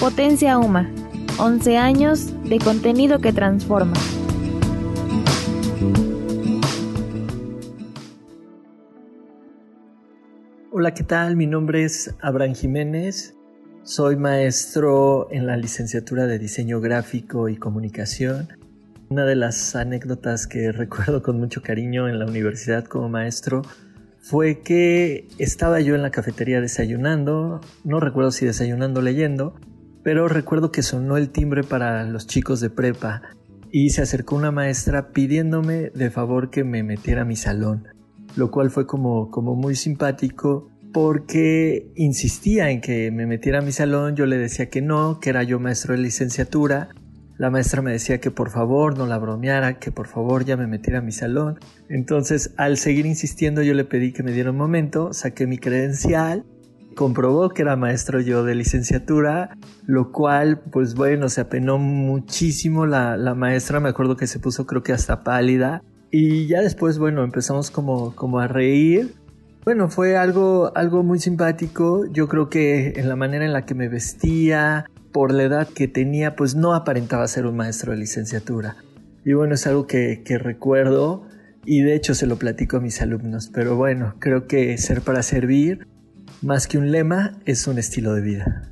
Potencia UMA, 11 años de contenido que transforma. Hola, ¿qué tal? Mi nombre es Abraham Jiménez. Soy maestro en la licenciatura de diseño gráfico y comunicación. Una de las anécdotas que recuerdo con mucho cariño en la universidad como maestro fue que estaba yo en la cafetería desayunando, no recuerdo si desayunando leyendo, pero recuerdo que sonó el timbre para los chicos de prepa y se acercó una maestra pidiéndome de favor que me metiera a mi salón, lo cual fue como, como muy simpático porque insistía en que me metiera a mi salón, yo le decía que no, que era yo maestro de licenciatura, la maestra me decía que por favor no la bromeara, que por favor ya me metiera a mi salón, entonces al seguir insistiendo yo le pedí que me diera un momento, saqué mi credencial comprobó que era maestro yo de licenciatura, lo cual, pues bueno, se apenó muchísimo la, maestra, me acuerdo que se puso creo que hasta pálida, y ya después, bueno, empezamos como, como a reír. Bueno, fue algo, algo muy simpático, yo creo que en la manera en la que me vestía, por la edad que tenía, pues no aparentaba ser un maestro de licenciatura. Y bueno, es algo que, que recuerdo. Y de hecho se lo platico a mis alumnos, pero bueno, creo que ser para servir más que un lema, es un estilo de vida.